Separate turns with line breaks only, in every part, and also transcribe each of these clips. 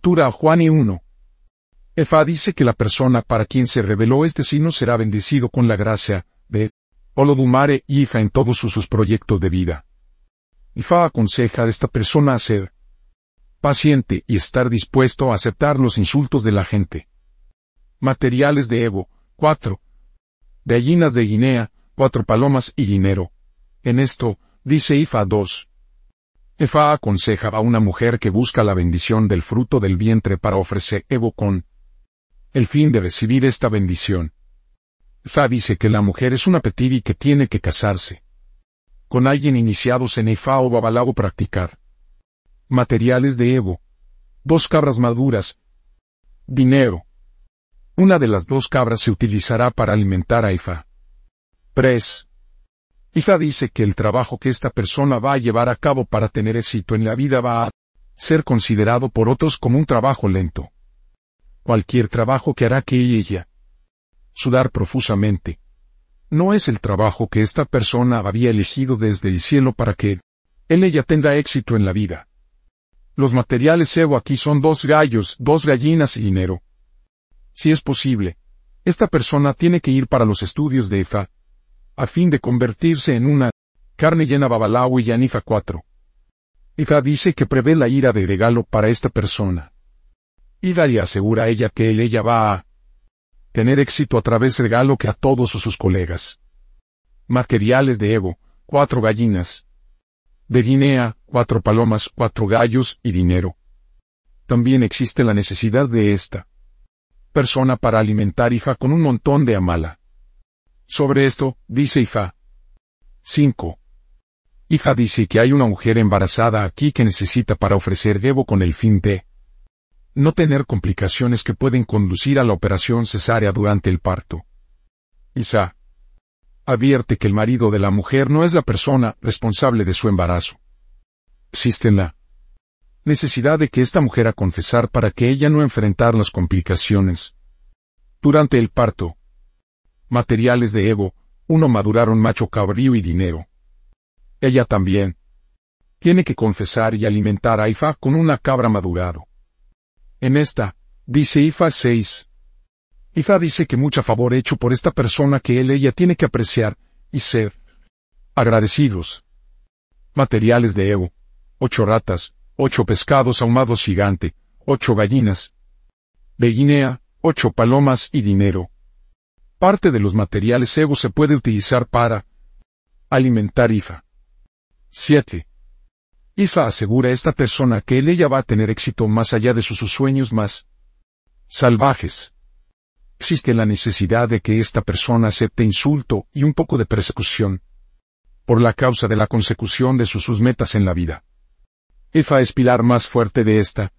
Tura Juan y 1. Efa dice que la persona para quien se reveló este signo será bendecido con la gracia de Olodumare y Ifa en todos sus, sus proyectos de vida. Ifa aconseja a esta persona a ser paciente y estar dispuesto a aceptar los insultos de la gente. Materiales de Evo, 4. Gallinas de Guinea, cuatro palomas y dinero. En esto, dice Ifa 2. Efa aconseja a una mujer que busca la bendición del fruto del vientre para ofrecer Evo con el fin de recibir esta bendición. Fa dice que la mujer es una petiri que tiene que casarse con alguien iniciados en Efa o Babalao practicar. Materiales de Evo. Dos cabras maduras. Dinero. Una de las dos cabras se utilizará para alimentar a Ifa. Pres. Ifa dice que el trabajo que esta persona va a llevar a cabo para tener éxito en la vida va a ser considerado por otros como un trabajo lento. Cualquier trabajo que hará que ella sudar profusamente. No es el trabajo que esta persona había elegido desde el cielo para que él ella tenga éxito en la vida. Los materiales Evo aquí son dos gallos, dos gallinas y dinero. Si es posible, esta persona tiene que ir para los estudios de EFA, a fin de convertirse en una carne llena Babalao y Yanifa 4. Ifa dice que prevé la ira de regalo para esta persona. Ida le asegura a ella que él ella va a tener éxito a través de regalo que a todos sus colegas. Materiales de Evo, cuatro gallinas. De Guinea, cuatro palomas, cuatro gallos y dinero. También existe la necesidad de esta persona para alimentar hija con un montón de amala. Sobre esto, dice Ifa. 5. Hija dice que hay una mujer embarazada aquí que necesita para ofrecer Evo con el fin de no tener complicaciones que pueden conducir a la operación cesárea durante el parto. Isa advierte que el marido de la mujer no es la persona responsable de su embarazo. Existe la necesidad de que esta mujer a confesar para que ella no enfrentar las complicaciones. Durante el parto. Materiales de Evo, uno maduraron macho cabrío y dinero. Ella también. Tiene que confesar y alimentar a Ifa con una cabra madurado. En esta, dice Ifa 6. Ifa dice que mucha favor hecho por esta persona que él ella tiene que apreciar, y ser agradecidos. Materiales de Evo. Ocho ratas, ocho pescados ahumados gigante, ocho gallinas. De Guinea, ocho palomas y dinero. Parte de los materiales Evo se puede utilizar para alimentar IFA. 7. IFA asegura a esta persona que él ella va a tener éxito más allá de sus sueños más salvajes. Existe la necesidad de que esta persona acepte insulto y un poco de persecución por la causa de la consecución de sus, sus metas en la vida. IFA es pilar más fuerte de esta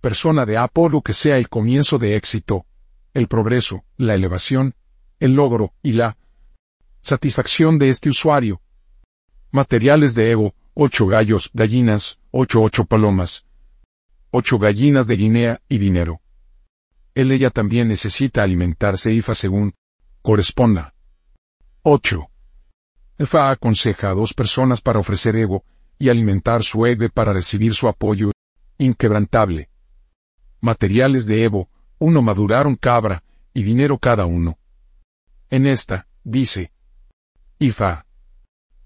persona de Apolo que sea el comienzo de éxito, el progreso, la elevación, el logro y la satisfacción de este usuario. Materiales de Evo, ocho gallos, gallinas, ocho ocho palomas, ocho gallinas de Guinea y dinero. Él ella también necesita alimentarse IFA según corresponda. 8. IFA aconseja a dos personas para ofrecer Evo y alimentar su ego para recibir su apoyo inquebrantable. Materiales de Evo, uno maduraron cabra y dinero cada uno. En esta, dice Ifa.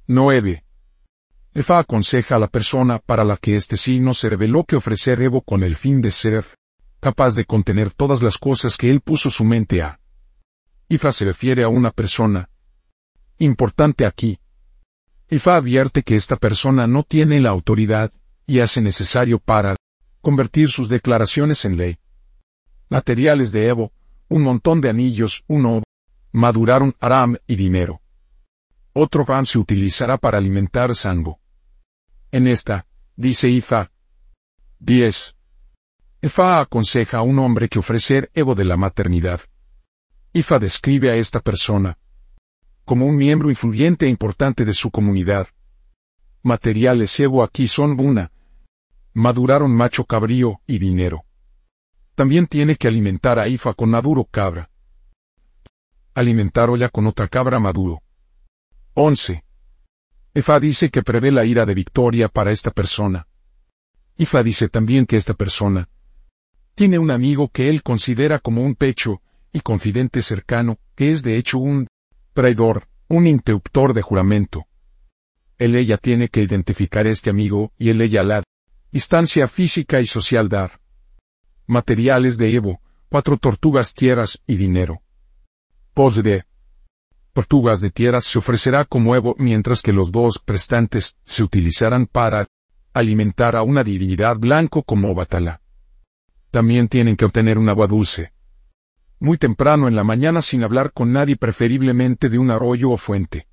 9. Efa aconseja a la persona para la que este signo se reveló que ofrecer Evo con el fin de ser capaz de contener todas las cosas que él puso su mente a. Ifa se refiere a una persona importante aquí. Ifa advierte que esta persona no tiene la autoridad y hace necesario para convertir sus declaraciones en ley. Materiales de Evo, un montón de anillos, uno, maduraron aram y dinero. Otro pan se utilizará para alimentar sango. En esta, dice Ifa. 10. Ifa aconseja a un hombre que ofrecer Evo de la maternidad. Ifa describe a esta persona como un miembro influyente e importante de su comunidad. Materiales Evo aquí son una. Maduraron macho cabrío y dinero. También tiene que alimentar a Ifa con maduro cabra. Alimentar olla con otra cabra maduro. 11. Efa dice que prevé la ira de victoria para esta persona. Ifa dice también que esta persona Tiene un amigo que él considera como un pecho, y confidente cercano, que es de hecho un traidor, un interruptor de juramento. Él ella tiene que identificar este amigo y él ella la distancia física y social dar. Materiales de Evo, cuatro tortugas tierras y dinero. Pos de tortugas de tierras se ofrecerá como Evo mientras que los dos prestantes se utilizarán para alimentar a una divinidad blanco como Batala. También tienen que obtener un agua dulce. Muy temprano en la mañana sin hablar con nadie preferiblemente de un arroyo o fuente.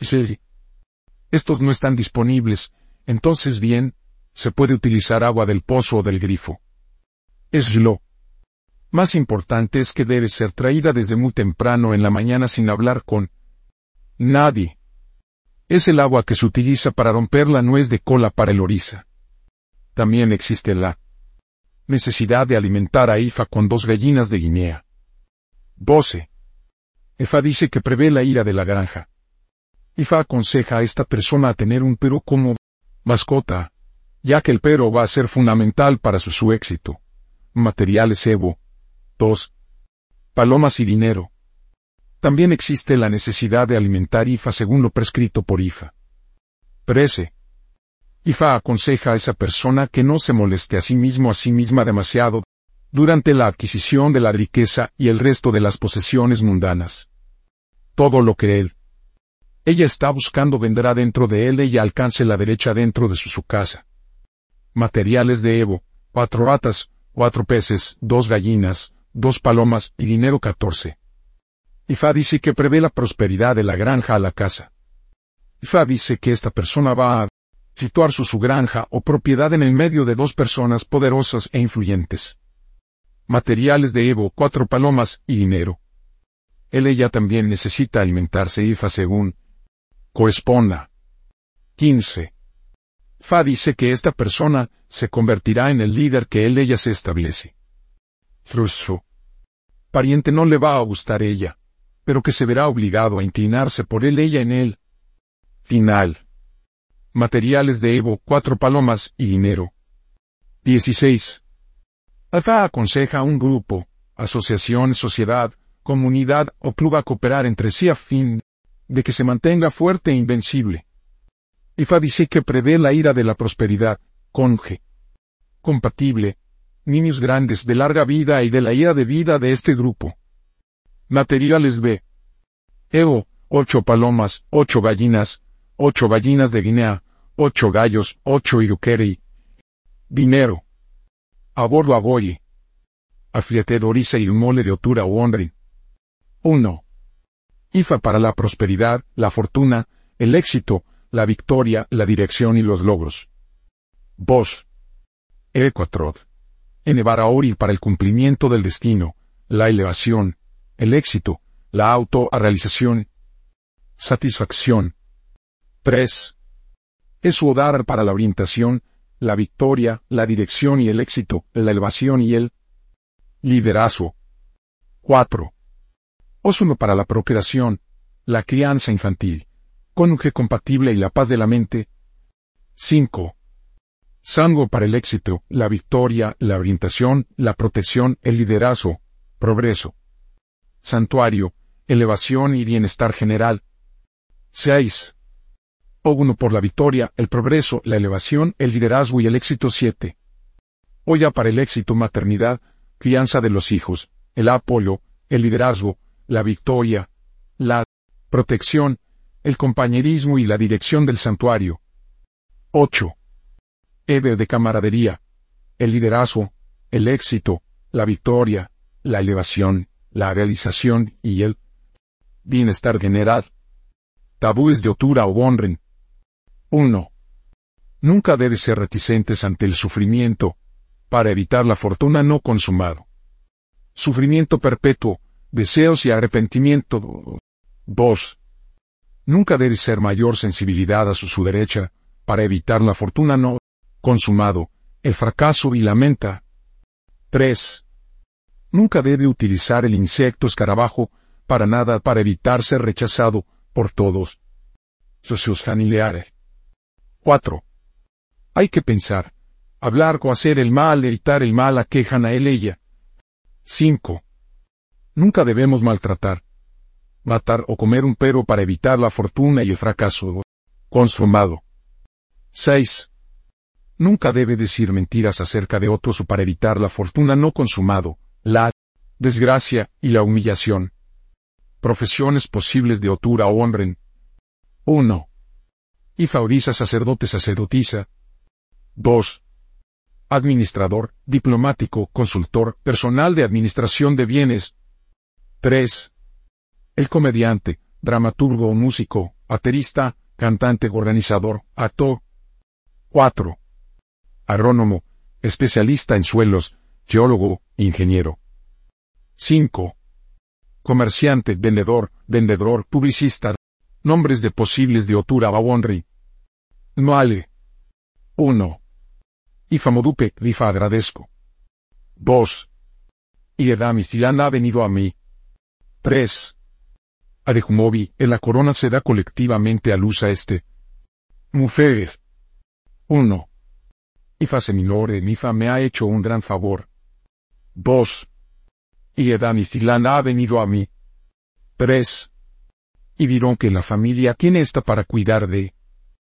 Si estos no están disponibles, entonces bien, se puede utilizar agua del pozo o del grifo. Es lo más importante es que debe ser traída desde muy temprano en la mañana sin hablar con nadie. Es el agua que se utiliza para romper la nuez de cola para el oriza. También existe la necesidad de alimentar a Ifa con dos gallinas de Guinea. 12. Ifa dice que prevé la ira de la granja. Ifa aconseja a esta persona a tener un perro como mascota, ya que el perro va a ser fundamental para su, su éxito. Materiales Evo. 2. Palomas y dinero. También existe la necesidad de alimentar IFA según lo prescrito por IFA. 13. Ifa aconseja a esa persona que no se moleste a sí mismo a sí misma demasiado durante la adquisición de la riqueza y el resto de las posesiones mundanas. Todo lo que él, ella está buscando vendrá dentro de él y alcance la derecha dentro de su, su casa. Materiales de Evo, cuatro ratas, cuatro peces, dos gallinas, dos palomas y dinero catorce. Ifa dice que prevé la prosperidad de la granja a la casa. Ifa dice que esta persona va a situar su, su granja o propiedad en el medio de dos personas poderosas e influyentes. Materiales de Evo, cuatro palomas y dinero. Él ella también necesita alimentarse IFA según corresponda. 15. Fa dice que esta persona se convertirá en el líder que él ella se establece. Frusfo. Pariente no le va a gustar ella, pero que se verá obligado a inclinarse por él ella en él. Final. Materiales de Evo, cuatro palomas y dinero. 16. Alfa aconseja a un grupo, asociación, sociedad, comunidad o club a cooperar entre sí a fin de que se mantenga fuerte e invencible. Dice que prevé la ira de la prosperidad, conge. Compatible, niños grandes de larga vida y de la ira de vida de este grupo. Materiales B. Evo, ocho palomas, ocho gallinas, ocho gallinas de Guinea, ocho gallos, ocho iruqueri. Dinero. A bordo aboye. Afriete dorisa y mole de otura o honre. 1. IFA para la prosperidad, la fortuna, el éxito, la victoria, la dirección y los logros. 2. Equatrod. Enevar a Ori para el cumplimiento del destino, la elevación, el éxito, la autorrealización, satisfacción, 3. Es odar para la orientación, la victoria, la dirección y el éxito, la elevación y el liderazgo. 4. Osuno para la procreación, la crianza infantil, cónyuge compatible y la paz de la mente. 5. Sango para el éxito, la victoria, la orientación, la protección, el liderazgo, progreso. Santuario, elevación y bienestar general. 6 uno por la victoria, el progreso, la elevación, el liderazgo y el éxito 7. Oya para el éxito maternidad, crianza de los hijos, el apoyo, el liderazgo, la victoria, la protección, el compañerismo y la dirección del santuario. 8. Eve de camaradería, el liderazgo, el éxito, la victoria, la elevación, la realización y el bienestar general. Tabúes de Otura o Bonren, 1. Nunca debe ser reticentes ante el sufrimiento, para evitar la fortuna no consumado. Sufrimiento perpetuo, deseos y arrepentimiento. 2. Nunca debe ser mayor sensibilidad a su, su derecha, para evitar la fortuna no consumado, el fracaso y la menta. 3. Nunca debe utilizar el insecto escarabajo, para nada para evitar ser rechazado, por todos. Socios familiares. 4. Hay que pensar, Hablar o hacer el mal, evitar el mal, aquejan a él ella. 5. Nunca debemos maltratar, matar o comer un perro para evitar la fortuna y el fracaso consumado. 6. Nunca debe decir mentiras acerca de otros o para evitar la fortuna no consumado, la desgracia y la humillación. Profesiones posibles de otura o honren. 1. Y fauriza sacerdote sacerdotisa. 2. Administrador, diplomático, consultor, personal de administración de bienes. 3. El comediante, dramaturgo o músico, aterista, cantante, organizador, actor. 4. Agrónomo, especialista en suelos, geólogo, ingeniero. 5. Comerciante, vendedor, vendedor, publicista. Nombres de posibles de Otura Bawonri. Noale. 1. Ifamodupe, rifa agradezco. 2. Y Edamistilan ha venido a mí. 3. Adejumobi, en la corona se da colectivamente a luz a este. Mufer. 1. Ifa Seminore Nifa me ha hecho un gran favor. 2. Y Edamistilan ha venido a mí. 3. Y vieron que la familia tiene esta para cuidar de